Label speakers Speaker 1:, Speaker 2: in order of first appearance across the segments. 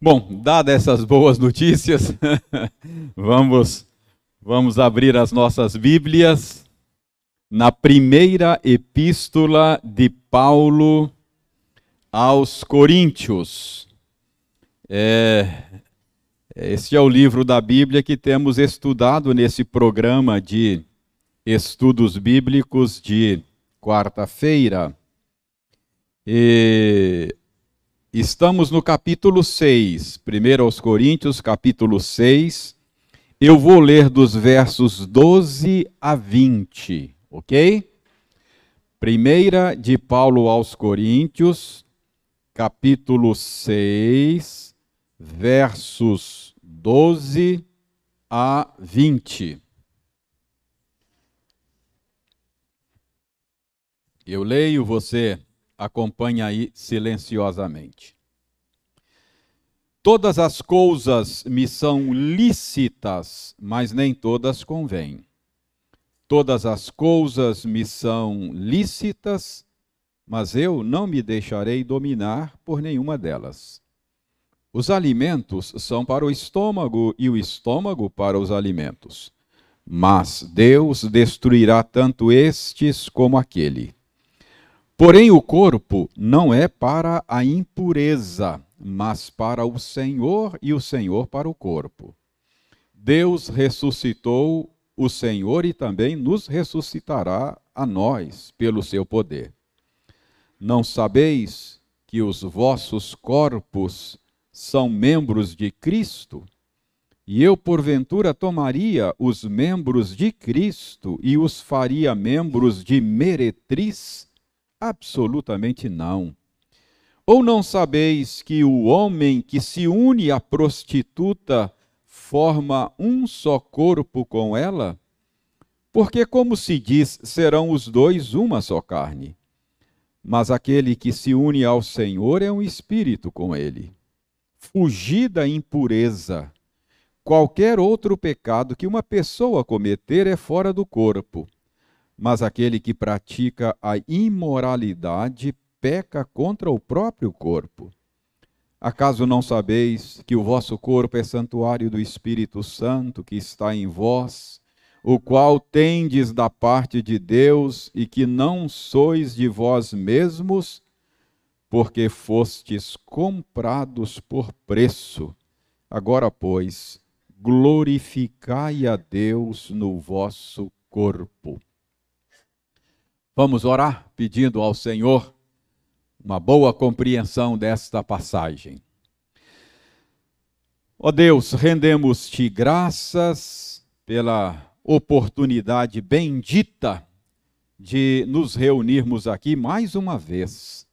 Speaker 1: Bom, dadas essas boas notícias, vamos vamos abrir as nossas Bíblias na primeira epístola de Paulo aos Coríntios. É, este é o livro da Bíblia que temos estudado nesse programa de estudos bíblicos de quarta-feira. E Estamos no capítulo 6, 1 aos Coríntios, capítulo 6. Eu vou ler dos versos 12 a 20, ok? Primeira de Paulo aos Coríntios, capítulo 6, versos 12 a 20. Eu leio, você acompanha aí silenciosamente. Todas as coisas me são lícitas, mas nem todas convêm. Todas as coisas me são lícitas, mas eu não me deixarei dominar por nenhuma delas. Os alimentos são para o estômago e o estômago para os alimentos. Mas Deus destruirá tanto estes como aquele. Porém, o corpo não é para a impureza, mas para o Senhor e o Senhor para o corpo. Deus ressuscitou o Senhor e também nos ressuscitará a nós pelo seu poder. Não sabeis que os vossos corpos são membros de Cristo? E eu, porventura, tomaria os membros de Cristo e os faria membros de meretriz? Absolutamente não. Ou não sabeis que o homem que se une à prostituta forma um só corpo com ela? Porque, como se diz, serão os dois uma só carne. Mas aquele que se une ao Senhor é um espírito com ele. Fugir da impureza. Qualquer outro pecado que uma pessoa cometer é fora do corpo mas aquele que pratica a imoralidade peca contra o próprio corpo. Acaso não sabeis que o vosso corpo é santuário do Espírito Santo que está em vós, o qual tendes da parte de Deus e que não sois de vós mesmos, porque fostes comprados por preço? Agora, pois, glorificai a Deus no vosso corpo. Vamos orar pedindo ao Senhor uma boa compreensão desta passagem. Ó Deus, rendemos-te graças pela oportunidade bendita de nos reunirmos aqui mais uma vez,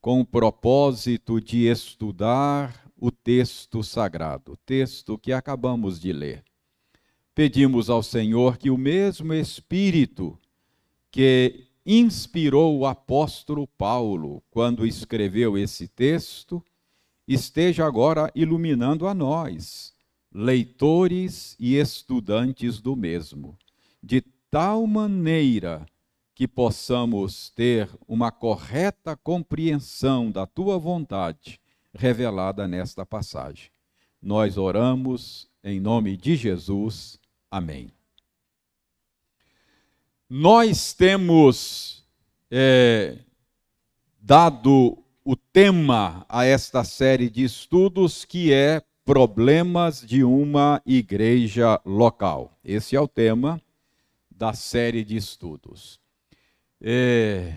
Speaker 1: com o propósito de estudar o texto sagrado, o texto que acabamos de ler. Pedimos ao Senhor que o mesmo Espírito que inspirou o apóstolo Paulo quando escreveu esse texto, esteja agora iluminando a nós, leitores e estudantes do mesmo, de tal maneira que possamos ter uma correta compreensão da tua vontade revelada nesta passagem. Nós oramos em nome de Jesus. Amém. Nós temos é, dado o tema a esta série de estudos que é Problemas de uma Igreja Local. Esse é o tema da série de estudos. É,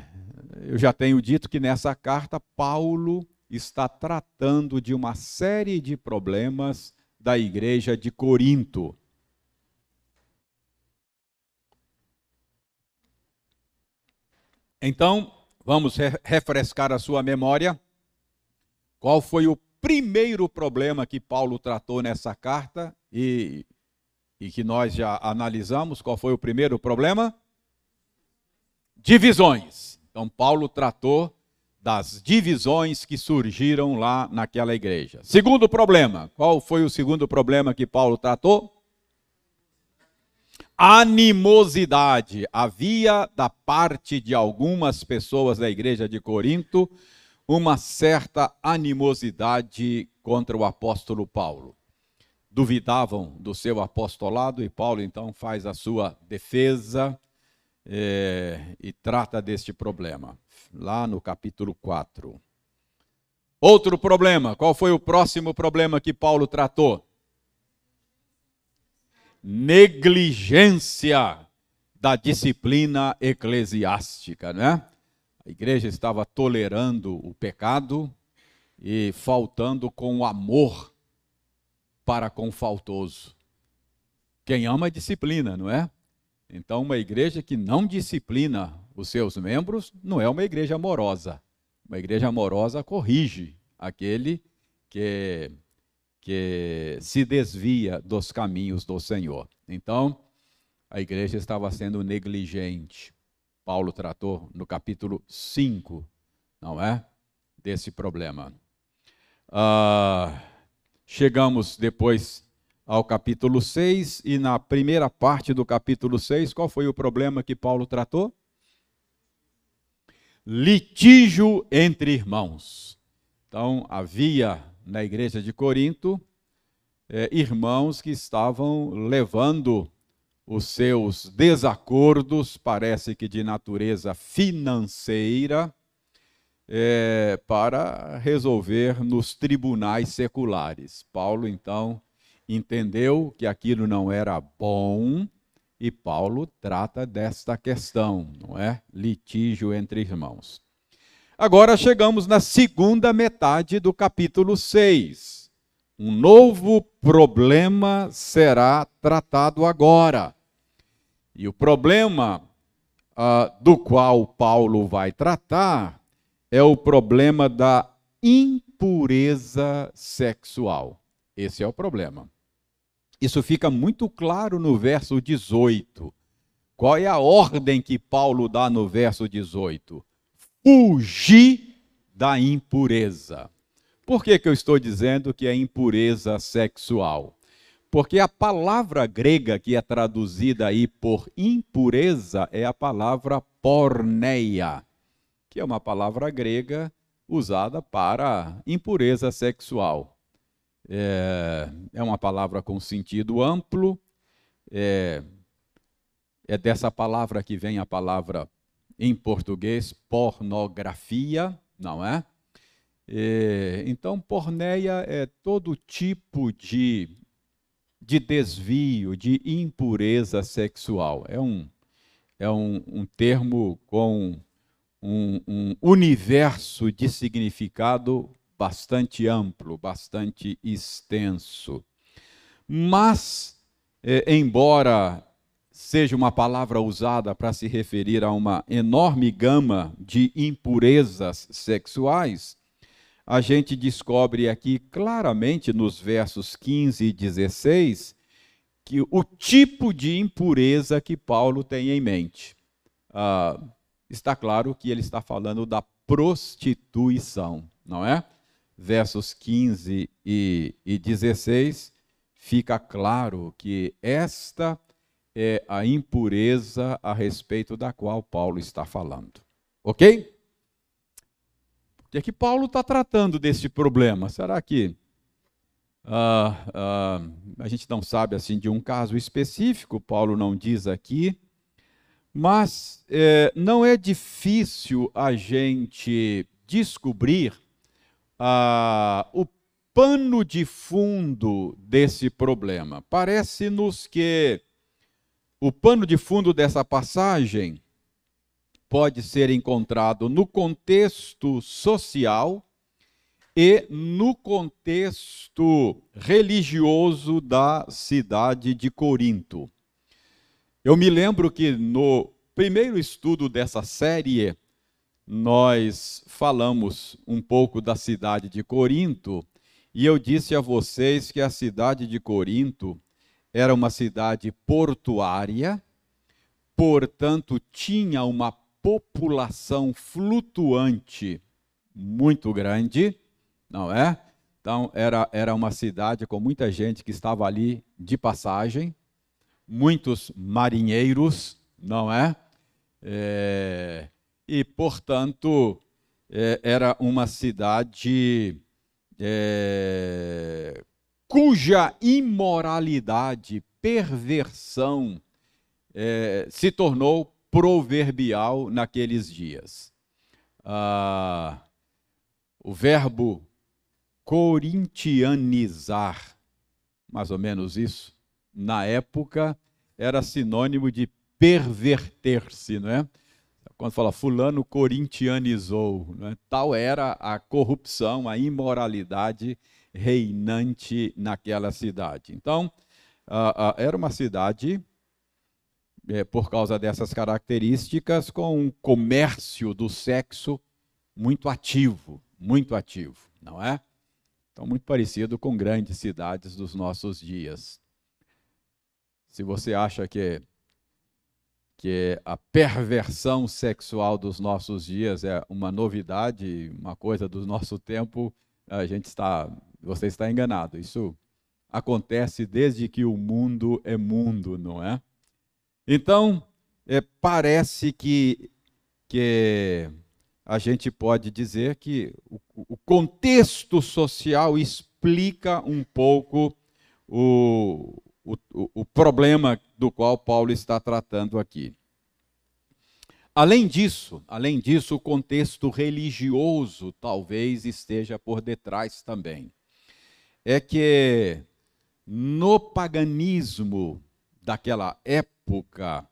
Speaker 1: eu já tenho dito que nessa carta Paulo está tratando de uma série de problemas da igreja de Corinto. Então, vamos refrescar a sua memória. Qual foi o primeiro problema que Paulo tratou nessa carta e, e que nós já analisamos? Qual foi o primeiro problema? Divisões. Então, Paulo tratou das divisões que surgiram lá naquela igreja. Segundo problema, qual foi o segundo problema que Paulo tratou? Animosidade havia da parte de algumas pessoas da igreja de Corinto uma certa animosidade contra o apóstolo Paulo. Duvidavam do seu apostolado e Paulo então faz a sua defesa é, e trata deste problema, lá no capítulo 4. Outro problema, qual foi o próximo problema que Paulo tratou? Negligência da disciplina eclesiástica, né? A igreja estava tolerando o pecado e faltando com amor para com o faltoso. Quem ama disciplina, não é? Então, uma igreja que não disciplina os seus membros não é uma igreja amorosa. Uma igreja amorosa corrige aquele que, que se desvia dos caminhos do Senhor. Então, a igreja estava sendo negligente. Paulo tratou no capítulo 5, não é? Desse problema. Ah, chegamos depois ao capítulo 6, e na primeira parte do capítulo 6, qual foi o problema que Paulo tratou? Litígio entre irmãos. Então, havia na igreja de Corinto é, irmãos que estavam levando os seus desacordos, parece que de natureza financeira, é, para resolver nos tribunais seculares. Paulo, então, entendeu que aquilo não era bom e Paulo trata desta questão, não é? Litígio entre irmãos. Agora chegamos na segunda metade do capítulo 6. Um novo problema será tratado agora. E o problema uh, do qual Paulo vai tratar é o problema da impureza sexual. Esse é o problema. Isso fica muito claro no verso 18. Qual é a ordem que Paulo dá no verso 18? Fugir da impureza. Por que, que eu estou dizendo que é impureza sexual? Porque a palavra grega que é traduzida aí por impureza é a palavra porneia, que é uma palavra grega usada para impureza sexual é, é uma palavra com sentido amplo, é, é dessa palavra que vem a palavra em português pornografia, não é? é então, porneia é todo tipo de, de desvio, de impureza sexual. É um, é um, um termo com um, um universo de significado bastante amplo, bastante extenso. Mas, é, embora seja uma palavra usada para se referir a uma enorme gama de impurezas sexuais, a gente descobre aqui claramente nos versos 15 e 16 que o tipo de impureza que Paulo tem em mente. Ah, está claro que ele está falando da prostituição, não é? versos 15 e, e 16, fica claro que esta é a impureza a respeito da qual Paulo está falando. Ok? Por que, é Paulo está tratando desse problema? Será que ah, ah, a gente não sabe assim de um caso específico? Paulo não diz aqui, mas é, não é difícil a gente descobrir ah, o pano de fundo desse problema. Parece-nos que o pano de fundo dessa passagem pode ser encontrado no contexto social e no contexto religioso da cidade de Corinto. Eu me lembro que no primeiro estudo dessa série, nós falamos um pouco da cidade de Corinto e eu disse a vocês que a cidade de Corinto era uma cidade portuária, portanto, tinha uma população flutuante muito grande, não é? Então, era, era uma cidade com muita gente que estava ali de passagem, muitos marinheiros, não é? é e, portanto, é, era uma cidade é, cuja imoralidade, perversão é, se tornou proverbial naqueles dias. Ah, o verbo corintianizar, mais ou menos isso, na época era sinônimo de perverter-se, não é? Quando fala fulano corintianizou, é? tal era a corrupção, a imoralidade reinante naquela cidade. Então, uh, uh, era uma cidade, é, por causa dessas características, com um comércio do sexo muito ativo, muito ativo, não é? Então, muito parecido com grandes cidades dos nossos dias. Se você acha que, que a perversão sexual dos nossos dias é uma novidade, uma coisa do nosso tempo, a gente está, você está enganado. Isso acontece desde que o mundo é mundo, não é? Então, é, parece que, que a gente pode dizer que o, o contexto social explica um pouco o, o, o, problema do qual Paulo está tratando aqui. Além disso, além disso, o contexto religioso talvez esteja por detrás também. É que no paganismo daquela época,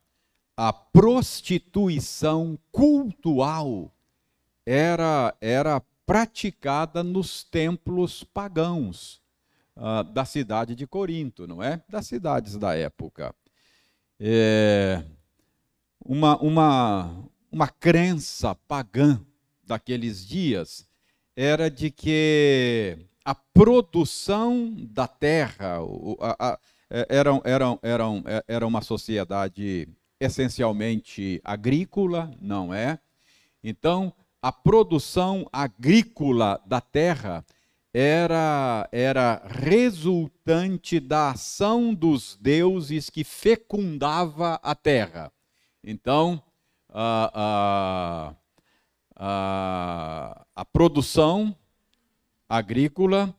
Speaker 1: a prostituição cultual era, era praticada nos templos pagãos uh, da cidade de Corinto, não é? Das cidades da época. É uma, uma, uma crença pagã daqueles dias era de que a produção da terra a, a, é, era, era, era, é, era uma sociedade essencialmente agrícola, não é? Então, a produção agrícola da terra era, era resultante da ação dos deuses que fecundava a terra. Então, a, a, a, a produção agrícola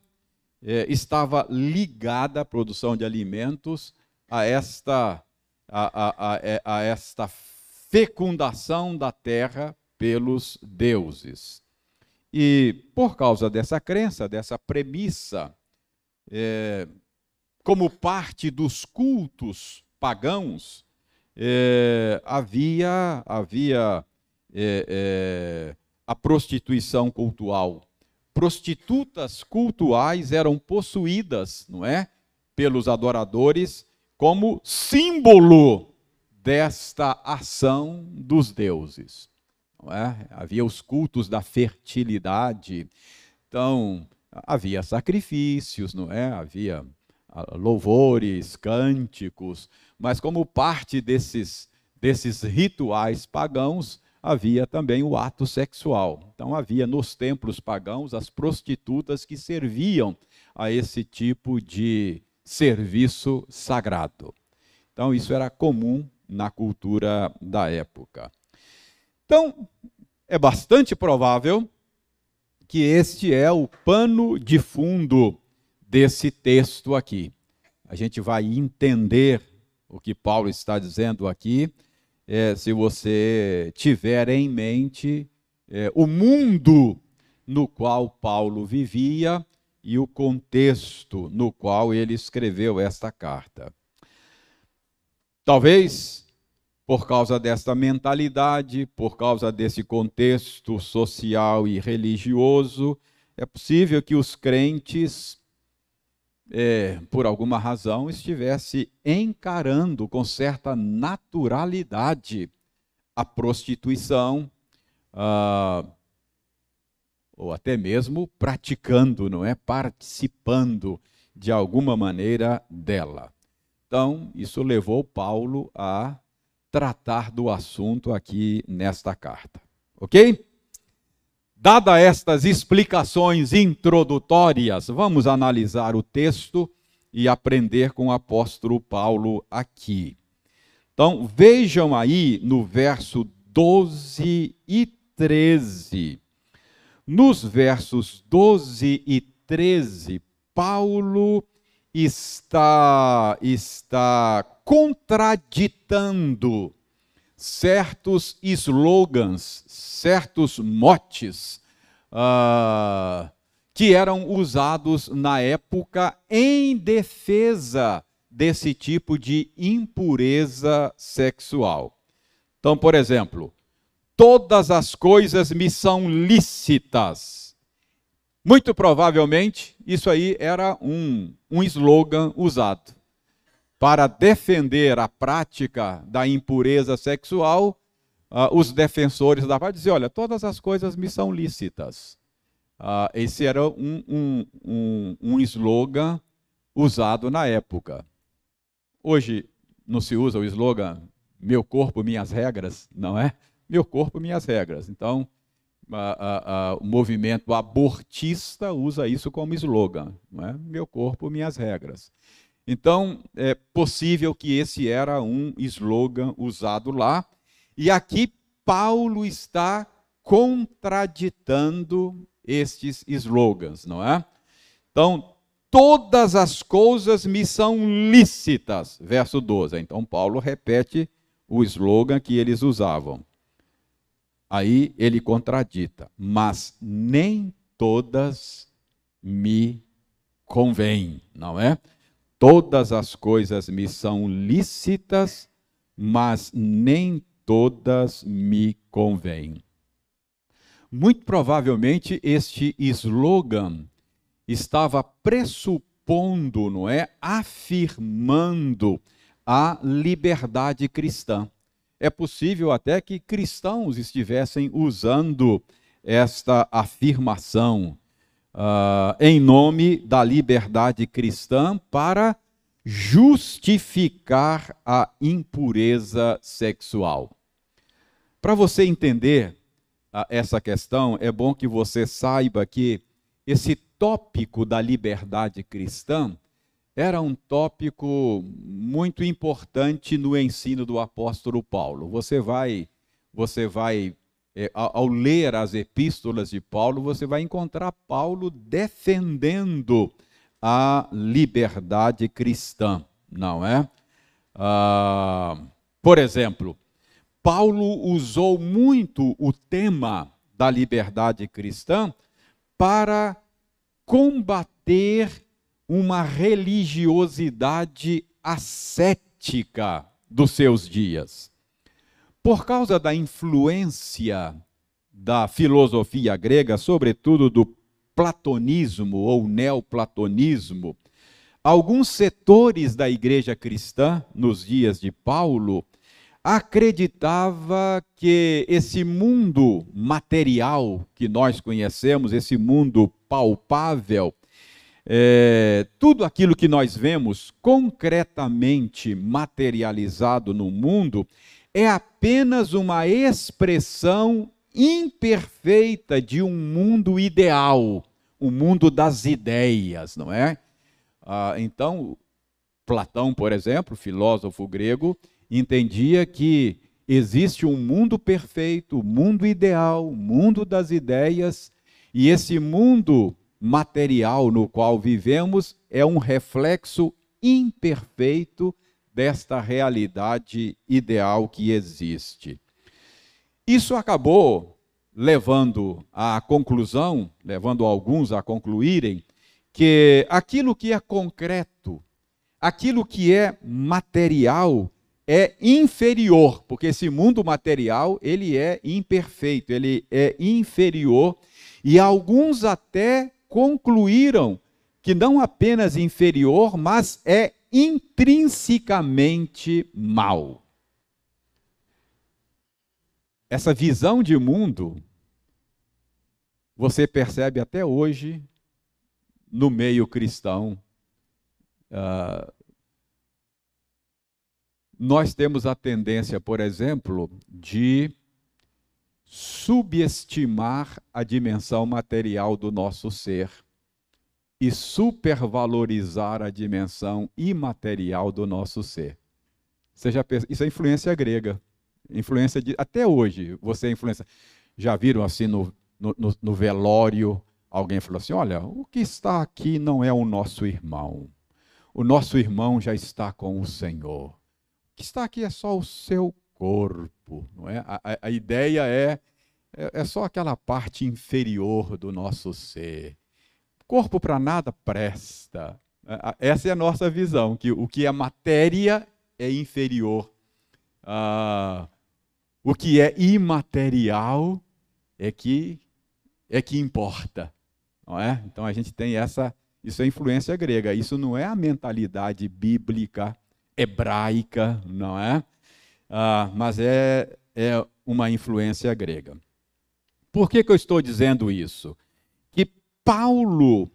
Speaker 1: eh, estava ligada à produção de alimentos a esta, a, a, a, a esta fecundação da terra pelos deuses. E por causa dessa crença, dessa premissa, é, como parte dos cultos pagãos, havia, havia a prostituição cultural. Prostitutas cultuais eram possuídas, não é, pelos adoradores como símbolo desta ação dos deuses. É? Havia os cultos da fertilidade. Então, havia sacrifícios, não é? Havia ah, louvores, cânticos, mas como parte desses, desses rituais pagãos, havia também o ato sexual. Então, havia nos templos pagãos as prostitutas que serviam a esse tipo de serviço sagrado. Então, isso era comum na cultura da época. Então, é bastante provável que este é o pano de fundo desse texto aqui. A gente vai entender o que Paulo está dizendo aqui, é, se você tiver em mente é, o mundo no qual Paulo vivia e o contexto no qual ele escreveu esta carta. Talvez por causa desta mentalidade, por causa desse contexto social e religioso, é possível que os crentes, é, por alguma razão, estivessem encarando com certa naturalidade a prostituição, ah, ou até mesmo praticando, não é? Participando de alguma maneira dela. Então, isso levou Paulo a tratar do assunto aqui nesta carta. Ok? Dada estas explicações introdutórias, vamos analisar o texto e aprender com o apóstolo Paulo aqui. Então, vejam aí no verso 12 e 13. nos versos 12 e 13, Paulo está, está contraditando certos slogans, certos motes uh, que eram usados na época em defesa desse tipo de impureza sexual. Então, por exemplo, todas as coisas me são lícitas. Muito provavelmente, isso aí era um, um slogan usado para defender a prática da impureza sexual. Uh, os defensores da paz diziam: olha, todas as coisas me são lícitas. Uh, esse era um, um, um, um slogan usado na época. Hoje não se usa o slogan meu corpo, minhas regras, não é? Meu corpo, minhas regras. Então, a, a, a, o movimento abortista usa isso como slogan, não é? Meu corpo, minhas regras. Então, é possível que esse era um slogan usado lá. E aqui Paulo está contraditando estes slogans, não é? Então, todas as coisas me são lícitas. Verso 12. Então, Paulo repete o slogan que eles usavam. Aí ele contradita, mas nem todas me convêm, não é? Todas as coisas me são lícitas, mas nem todas me convêm. Muito provavelmente este slogan estava pressupondo, não é? Afirmando a liberdade cristã. É possível até que cristãos estivessem usando esta afirmação uh, em nome da liberdade cristã para justificar a impureza sexual. Para você entender uh, essa questão, é bom que você saiba que esse tópico da liberdade cristã era um tópico muito importante no ensino do apóstolo Paulo. Você vai, você vai é, ao ler as epístolas de Paulo, você vai encontrar Paulo defendendo a liberdade cristã, não é? Ah, por exemplo, Paulo usou muito o tema da liberdade cristã para combater uma religiosidade ascética dos seus dias. Por causa da influência da filosofia grega, sobretudo do platonismo ou neoplatonismo, alguns setores da igreja cristã nos dias de Paulo acreditava que esse mundo material que nós conhecemos, esse mundo palpável, é, tudo aquilo que nós vemos concretamente materializado no mundo é apenas uma expressão imperfeita de um mundo ideal, o um mundo das ideias, não é? Ah, então, Platão, por exemplo, filósofo grego, entendia que existe um mundo perfeito, o mundo ideal, o mundo das ideias, e esse mundo material no qual vivemos é um reflexo imperfeito desta realidade ideal que existe. Isso acabou levando à conclusão, levando alguns a concluírem, que aquilo que é concreto, aquilo que é material, é inferior, porque esse mundo material, ele é imperfeito, ele é inferior, e alguns até concluíram que não apenas inferior, mas é intrinsecamente mal. Essa visão de mundo você percebe até hoje no meio cristão. Uh, nós temos a tendência, por exemplo, de subestimar a dimensão material do nosso ser e supervalorizar a dimensão imaterial do nosso ser. Já, isso é influência grega. Influência de, até hoje, você é influência. Já viram assim no, no, no, velório, alguém falou assim: Olha, o que está aqui não é o nosso irmão. O nosso irmão já está com o Senhor. O que está aqui é só o seu corpo, não é? A, a, a ideia é, é, é só aquela parte inferior do nosso ser. Corpo para nada presta. Essa é a nossa visão, que o que é matéria é inferior. Ah, o que é imaterial é que é que importa, não é? Então a gente tem essa, isso é influência grega. Isso não é a mentalidade bíblica hebraica, não é? Ah, mas é é uma influência grega. Por que, que eu estou dizendo isso? Paulo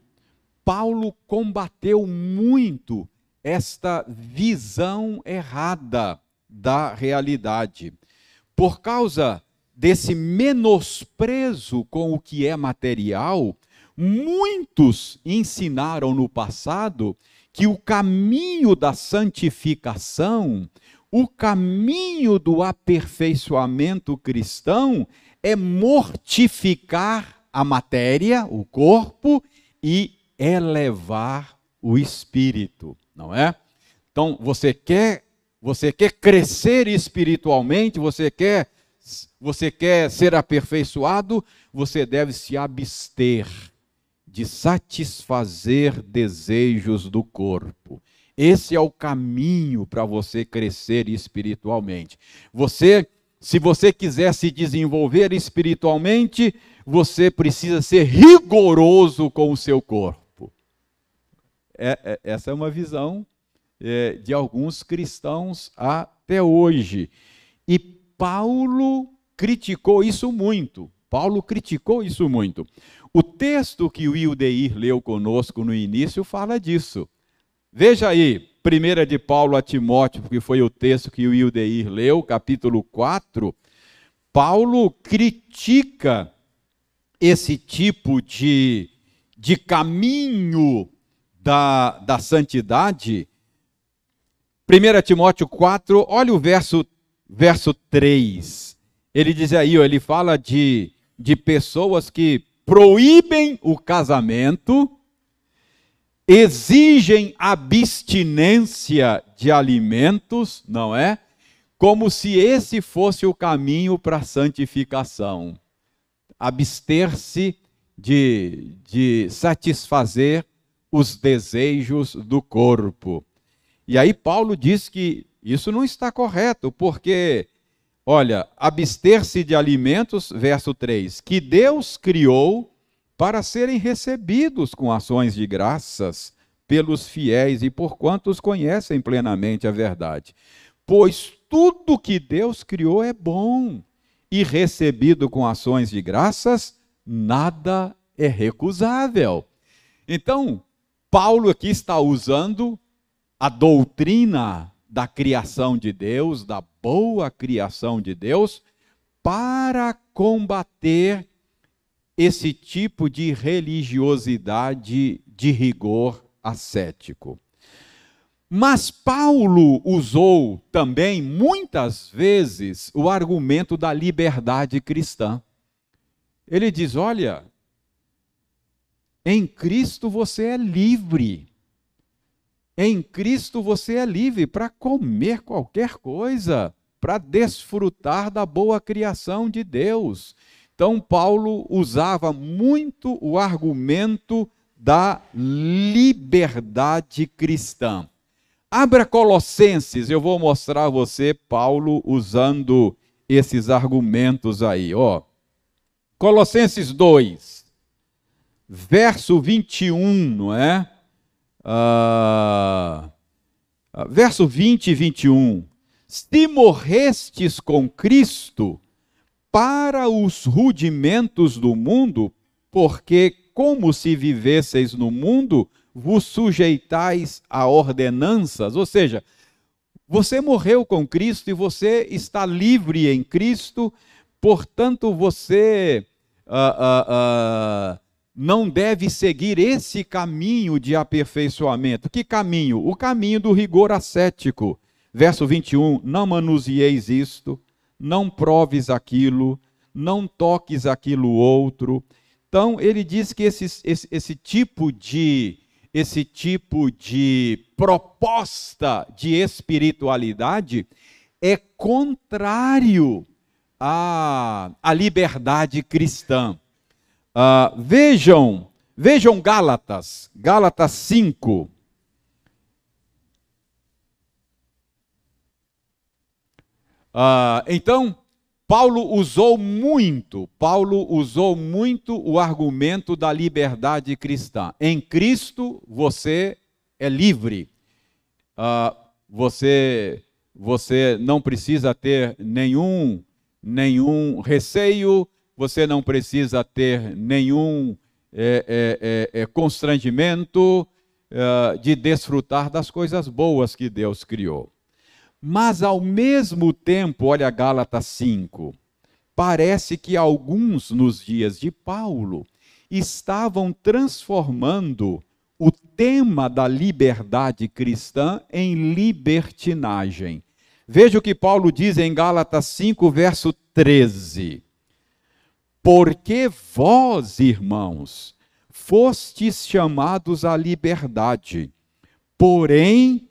Speaker 1: Paulo combateu muito esta visão errada da realidade. Por causa desse menosprezo com o que é material, muitos ensinaram no passado que o caminho da santificação, o caminho do aperfeiçoamento cristão é mortificar a matéria, o corpo, e elevar o espírito, não é? Então, você quer, você quer crescer espiritualmente, você quer você quer ser aperfeiçoado, você deve se abster de satisfazer desejos do corpo. Esse é o caminho para você crescer espiritualmente. Você, se você quiser se desenvolver espiritualmente, você precisa ser rigoroso com o seu corpo. É, é, essa é uma visão é, de alguns cristãos até hoje. E Paulo criticou isso muito. Paulo criticou isso muito. O texto que o Ildeir leu conosco no início fala disso. Veja aí, 1 de Paulo a Timóteo, que foi o texto que o Ildeir leu, capítulo 4. Paulo critica esse tipo de, de caminho da, da santidade, 1 Timóteo 4, olha o verso, verso 3. Ele diz aí, ele fala de, de pessoas que proíbem o casamento, exigem abstinência de alimentos, não é? Como se esse fosse o caminho para a santificação. Abster-se de, de satisfazer os desejos do corpo. E aí Paulo diz que isso não está correto, porque, olha, abster-se de alimentos, verso 3, que Deus criou para serem recebidos com ações de graças pelos fiéis e por quantos conhecem plenamente a verdade. Pois tudo que Deus criou é bom, e recebido com ações de graças, nada é recusável. Então, Paulo aqui está usando a doutrina da criação de Deus, da boa criação de Deus, para combater esse tipo de religiosidade de rigor ascético. Mas Paulo usou também muitas vezes o argumento da liberdade cristã. Ele diz: olha, em Cristo você é livre. Em Cristo você é livre para comer qualquer coisa, para desfrutar da boa criação de Deus. Então, Paulo usava muito o argumento da liberdade cristã. Abra Colossenses, eu vou mostrar a você Paulo usando esses argumentos aí, ó. Colossenses 2 verso 21, não é? Ah, verso 20 e 21. Se morrestes com Cristo para os rudimentos do mundo, porque como se vivesseis no mundo, vos sujeitais a ordenanças, ou seja, você morreu com Cristo e você está livre em Cristo, portanto você uh, uh, uh, não deve seguir esse caminho de aperfeiçoamento. Que caminho? O caminho do rigor ascético. Verso 21: Não manusieis isto, não proves aquilo, não toques aquilo outro. Então, ele diz que esse, esse, esse tipo de esse tipo de proposta de espiritualidade é contrário à, à liberdade cristã. Uh, vejam, vejam Gálatas, Gálatas 5. Uh, então, Paulo usou muito, Paulo usou muito o argumento da liberdade cristã. Em Cristo você é livre. Uh, você, você não precisa ter nenhum, nenhum receio, você não precisa ter nenhum é, é, é, constrangimento uh, de desfrutar das coisas boas que Deus criou. Mas ao mesmo tempo, olha Gálatas 5, parece que alguns nos dias de Paulo estavam transformando o tema da liberdade cristã em libertinagem. Veja o que Paulo diz em Gálatas 5, verso 13. Porque vós, irmãos, fostes chamados à liberdade, porém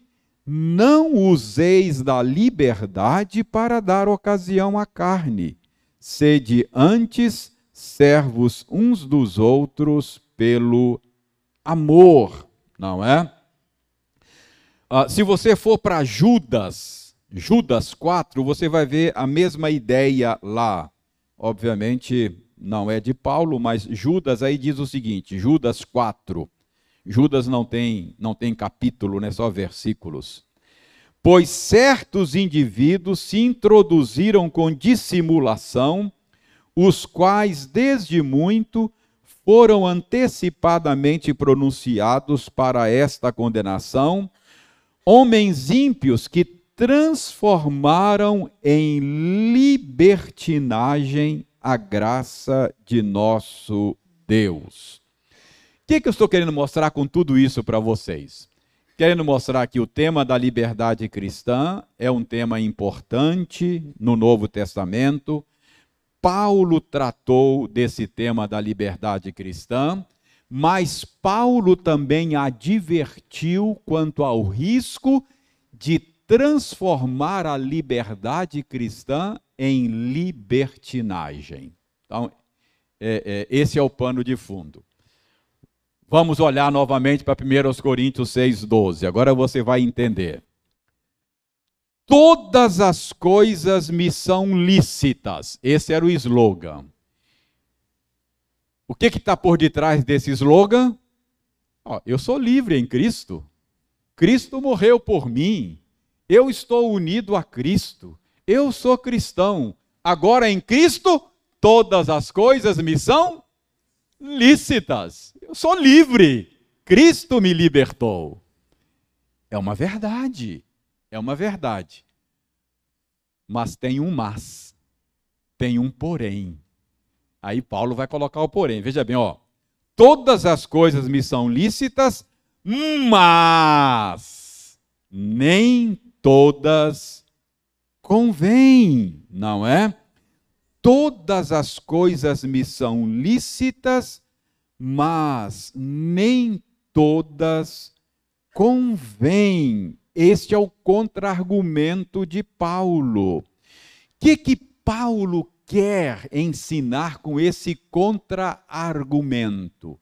Speaker 1: não useis da liberdade para dar ocasião à carne. Sede antes servos uns dos outros pelo amor, não é? Ah, se você for para Judas, Judas 4, você vai ver a mesma ideia lá. Obviamente não é de Paulo, mas Judas aí diz o seguinte, Judas 4, Judas não tem, não tem capítulo, né, só versículos. Pois certos indivíduos se introduziram com dissimulação, os quais desde muito foram antecipadamente pronunciados para esta condenação, homens ímpios que transformaram em libertinagem a graça de nosso Deus que, que eu estou querendo mostrar com tudo isso para vocês? Querendo mostrar que o tema da liberdade cristã é um tema importante no Novo Testamento. Paulo tratou desse tema da liberdade cristã, mas Paulo também advertiu quanto ao risco de transformar a liberdade cristã em libertinagem. Então, é, é, esse é o pano de fundo. Vamos olhar novamente para 1 Coríntios 6,12. Agora você vai entender. Todas as coisas me são lícitas. Esse era o slogan. O que está por detrás desse slogan? Eu sou livre em Cristo. Cristo morreu por mim. Eu estou unido a Cristo. Eu sou cristão. Agora em Cristo, todas as coisas me são lícitas. Eu sou livre. Cristo me libertou. É uma verdade. É uma verdade. Mas tem um mas. Tem um porém. Aí Paulo vai colocar o porém. Veja bem, ó. Todas as coisas me são lícitas, mas nem todas convêm, não é? Todas as coisas me são lícitas, mas nem todas convêm. Este é o contra-argumento de Paulo. O que, que Paulo quer ensinar com esse contra-argumento?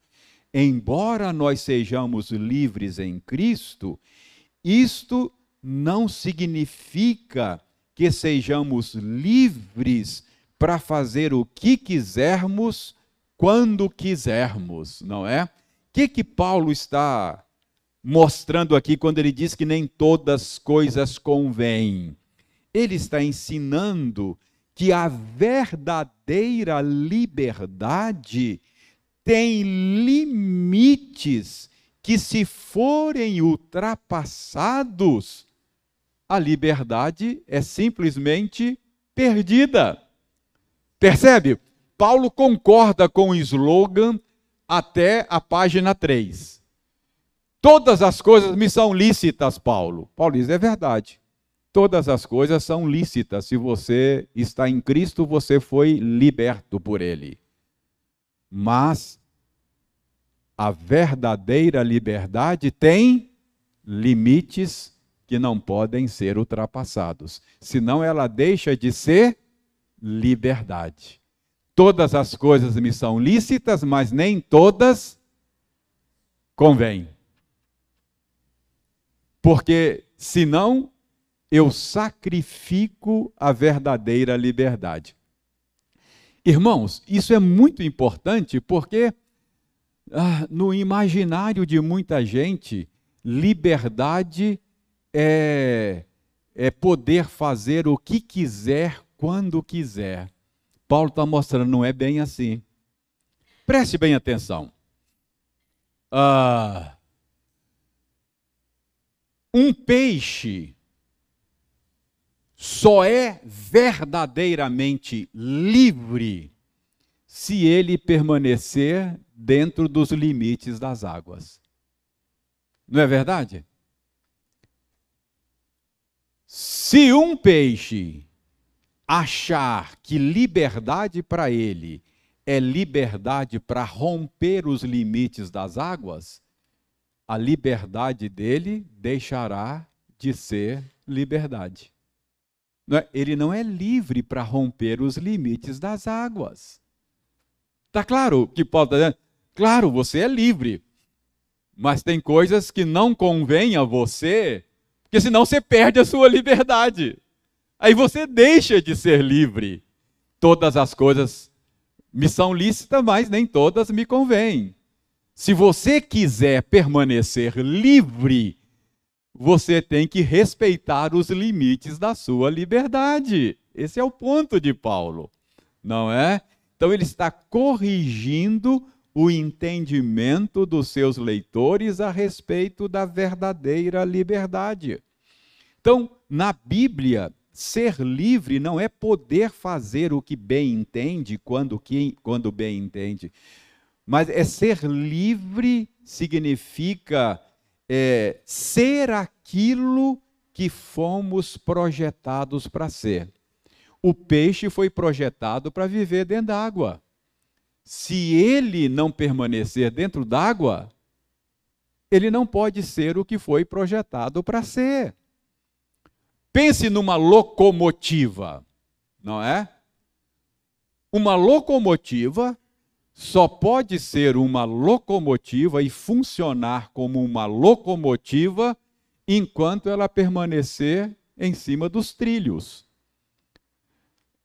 Speaker 1: Embora nós sejamos livres em Cristo, isto não significa que sejamos livres para fazer o que quisermos, quando quisermos, não é? O que, que Paulo está mostrando aqui quando ele diz que nem todas coisas convêm? Ele está ensinando que a verdadeira liberdade tem limites que, se forem ultrapassados, a liberdade é simplesmente perdida. Percebe? Paulo concorda com o slogan até a página 3. Todas as coisas me são lícitas, Paulo. Paulo diz: é verdade. todas as coisas são lícitas. Se você está em Cristo, você foi liberto por Ele. Mas a verdadeira liberdade tem limites que não podem ser ultrapassados. Senão ela deixa de ser liberdade. Todas as coisas me são lícitas, mas nem todas convêm. Porque senão eu sacrifico a verdadeira liberdade. Irmãos, isso é muito importante porque ah, no imaginário de muita gente, liberdade é, é poder fazer o que quiser quando quiser. Paulo está mostrando, não é bem assim. Preste bem atenção. Ah, um peixe só é verdadeiramente livre se ele permanecer dentro dos limites das águas. Não é verdade? Se um peixe achar que liberdade para ele é liberdade para romper os limites das águas, a liberdade dele deixará de ser liberdade. É? Ele não é livre para romper os limites das águas. Está claro que Paulo está dizendo? Claro, você é livre. Mas tem coisas que não convém a você, porque senão você perde a sua liberdade. Aí você deixa de ser livre. Todas as coisas me são lícitas, mas nem todas me convêm. Se você quiser permanecer livre, você tem que respeitar os limites da sua liberdade. Esse é o ponto de Paulo, não é? Então ele está corrigindo o entendimento dos seus leitores a respeito da verdadeira liberdade. Então, na Bíblia, ser livre não é poder fazer o que bem entende quando, quando bem entende, mas é ser livre significa é, ser aquilo que fomos projetados para ser. O peixe foi projetado para viver dentro d'água. Se ele não permanecer dentro d'água, ele não pode ser o que foi projetado para ser. Pense numa locomotiva, não é? Uma locomotiva só pode ser uma locomotiva e funcionar como uma locomotiva enquanto ela permanecer em cima dos trilhos.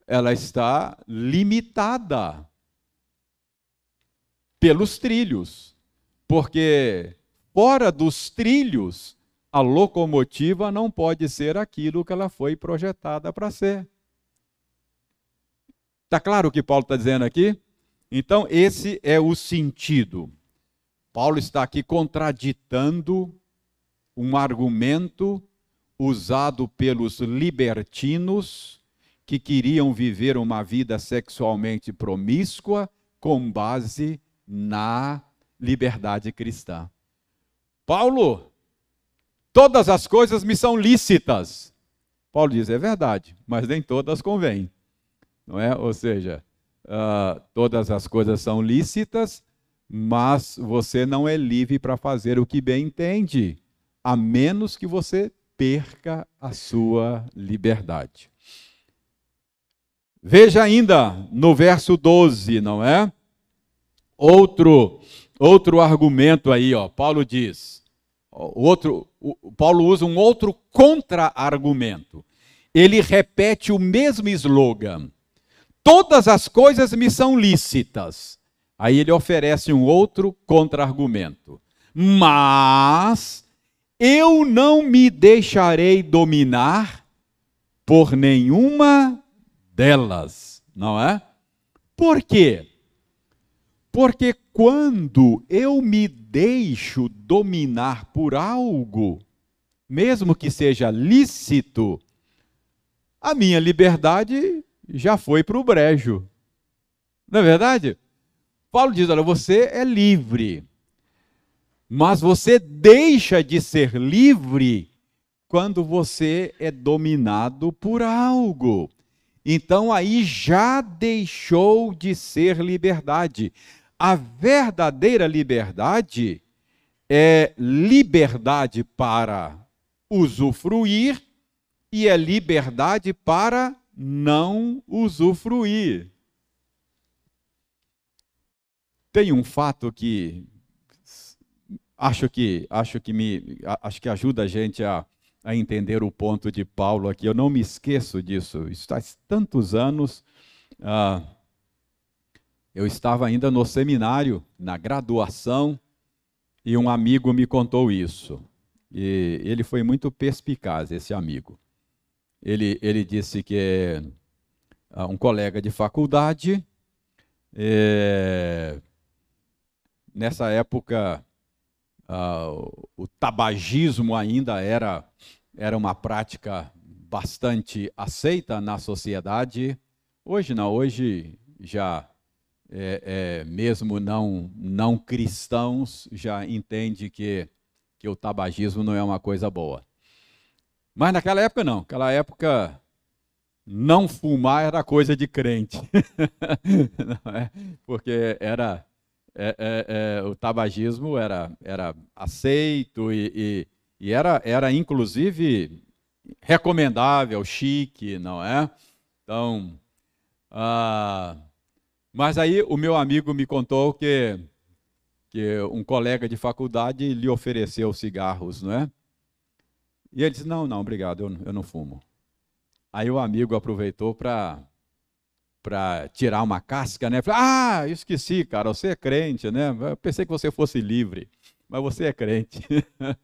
Speaker 1: Ela está limitada pelos trilhos, porque fora dos trilhos, a locomotiva não pode ser aquilo que ela foi projetada para ser. Está claro o que Paulo está dizendo aqui? Então, esse é o sentido. Paulo está aqui contraditando um argumento usado pelos libertinos que queriam viver uma vida sexualmente promíscua com base na liberdade cristã. Paulo, todas as coisas me são lícitas. Paulo diz: é verdade, mas nem todas convêm. Não é? Ou seja, uh, todas as coisas são lícitas, mas você não é livre para fazer o que bem entende, a menos que você perca a sua liberdade. Veja ainda no verso 12, não é? Outro outro argumento aí, ó. Paulo diz, outro, o, Paulo usa um outro contra-argumento. Ele repete o mesmo slogan todas as coisas me são lícitas. Aí ele oferece um outro contra-argumento. Mas eu não me deixarei dominar por nenhuma delas, não é? Por quê? Porque quando eu me deixo dominar por algo, mesmo que seja lícito, a minha liberdade já foi para o brejo. Não é verdade? Paulo diz: olha, você é livre, mas você deixa de ser livre quando você é dominado por algo. Então aí já deixou de ser liberdade. A verdadeira liberdade é liberdade para usufruir e é liberdade para não usufruir. Tem um fato que acho que acho que me acho que ajuda a gente a, a entender o ponto de Paulo aqui. Eu não me esqueço disso. Isso faz tantos anos. Ah, eu estava ainda no seminário, na graduação, e um amigo me contou isso. E ele foi muito perspicaz, esse amigo. Ele, ele disse que é um colega de faculdade, é, nessa época uh, o tabagismo ainda era, era uma prática bastante aceita na sociedade. Hoje não, hoje já é, é, mesmo não, não cristãos já entende que, que o tabagismo não é uma coisa boa. Mas naquela época não, naquela época não fumar era coisa de crente, é? porque era é, é, é, o tabagismo era, era aceito e, e, e, era, era inclusive recomendável, chique, não é? Então, ah, mas aí o meu amigo me contou que, que um colega de faculdade lhe ofereceu cigarros, não é? E ele disse: Não, não, obrigado, eu, eu não fumo. Aí o amigo aproveitou para tirar uma casca, né? Falei, ah, esqueci, cara, você é crente, né? Eu pensei que você fosse livre, mas você é crente.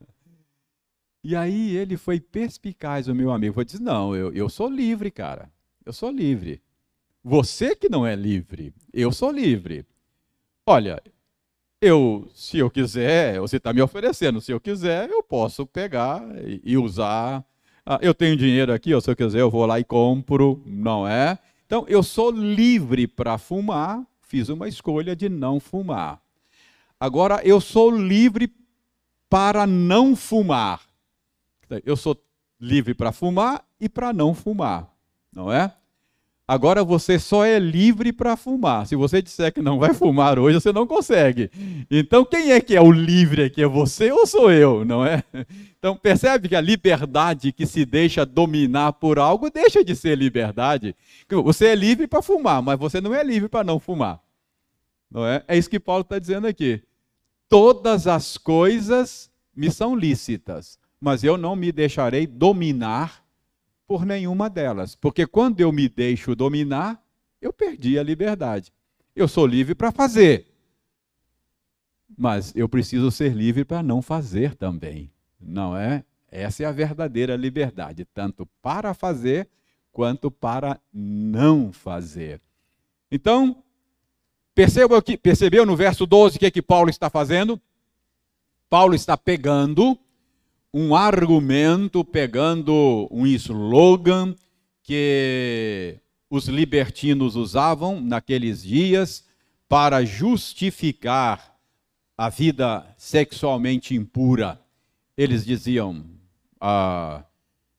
Speaker 1: e aí ele foi perspicaz, o meu amigo, foi dizer, não, eu, eu sou livre, cara, eu sou livre. Você que não é livre, eu sou livre. Olha, eu, se eu quiser, você está me oferecendo, se eu quiser, eu posso pegar e, usar. Ah, eu tenho dinheiro aqui, ou se eu quiser, eu vou lá e compro, não é? Então, eu sou livre para fumar, fiz uma escolha de não fumar. Agora, eu sou livre para não fumar. Eu sou livre para fumar e para não fumar, não é? Agora você só é livre para fumar. Se você disser que não vai fumar hoje, você não consegue. Então quem é que é o livre aqui? É você ou sou eu, não é? Então percebe que a liberdade que se deixa dominar por algo deixa de ser liberdade. Você é livre para fumar, mas você não é livre para não fumar. Não é? É isso que Paulo está dizendo aqui. Todas as coisas me são lícitas, mas eu não me deixarei dominar por nenhuma delas. Porque quando eu me deixo dominar, eu perdi a liberdade. Eu sou livre para fazer, mas eu preciso ser livre para não fazer também. Não é? Essa é a verdadeira liberdade, tanto para fazer quanto para não fazer. Então, percebeu, que, percebeu no verso 12 o que, é que Paulo está fazendo? Paulo está pegando um argumento, pegando um slogan que os libertinos usavam naqueles dias para justificar a vida sexualmente impura. Eles diziam: ah,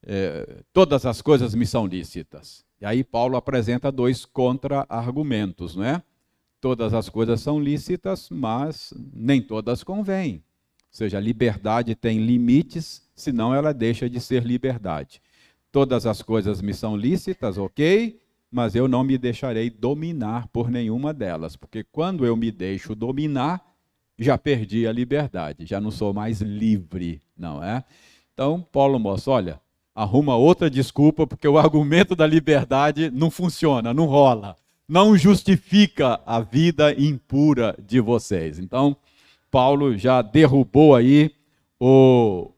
Speaker 1: é, todas as coisas me são lícitas. E aí Paulo apresenta dois contra-argumentos, não é? Todas as coisas são lícitas, mas nem todas convêm seja, a liberdade tem limites, senão ela deixa de ser liberdade. Todas as coisas me são lícitas, ok, mas eu não me deixarei dominar por nenhuma delas, porque quando eu me deixo dominar, já perdi a liberdade, já não sou mais livre, não é? Então, Paulo mostra, olha, arruma outra desculpa, porque o argumento da liberdade não funciona, não rola, não justifica a vida impura de vocês. Então, Paulo já derrubou aí o,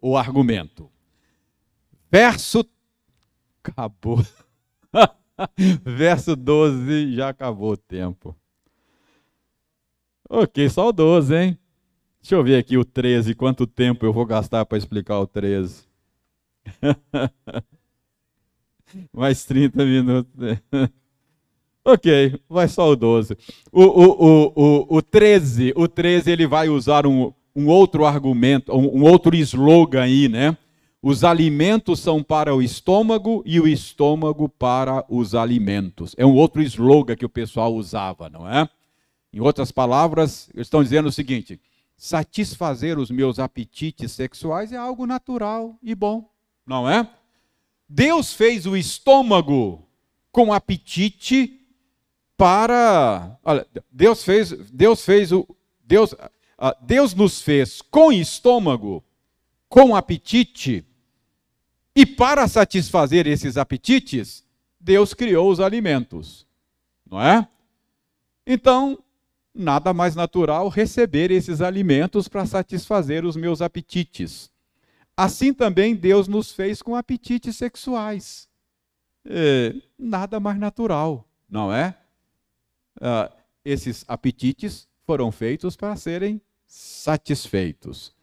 Speaker 1: o argumento. Verso. Acabou. Verso 12, já acabou o tempo. Ok, só o 12, hein? Deixa eu ver aqui o 13, quanto tempo eu vou gastar para explicar o 13. Mais 30 minutos. Ok, vai só o 12. O, o, o, o, o 13, o 13 ele vai usar um, um outro argumento, um, um outro slogan aí, né? Os alimentos são para o estômago e o estômago para os alimentos. É um outro slogan que o pessoal usava, não é? Em outras palavras, eles estão dizendo o seguinte: satisfazer os meus apetites sexuais é algo natural e bom, não é? Deus fez o estômago com apetite para. Olha, Deus fez, Deus fez o. Deus, ah, Deus nos fez com estômago, com apetite e para satisfazer esses apetites, Deus criou os alimentos, não é? Então, nada mais natural receber esses alimentos para satisfazer os meus apetites. Assim também Deus nos fez com apetites sexuais. É, nada mais natural, não é? Ah, esses apetites foram feitos para serem satisfeitos.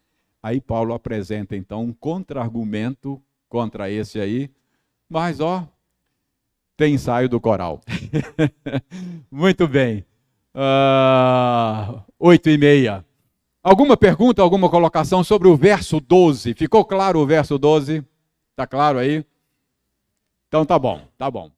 Speaker 1: Aí Paulo apresenta então um contra-argumento contra esse aí. Mas, ó, tem ensaio do coral. Muito bem. Uh, oito e meia. Alguma pergunta, alguma colocação sobre o verso 12? Ficou claro o verso 12? Está claro aí? Então tá bom, tá bom.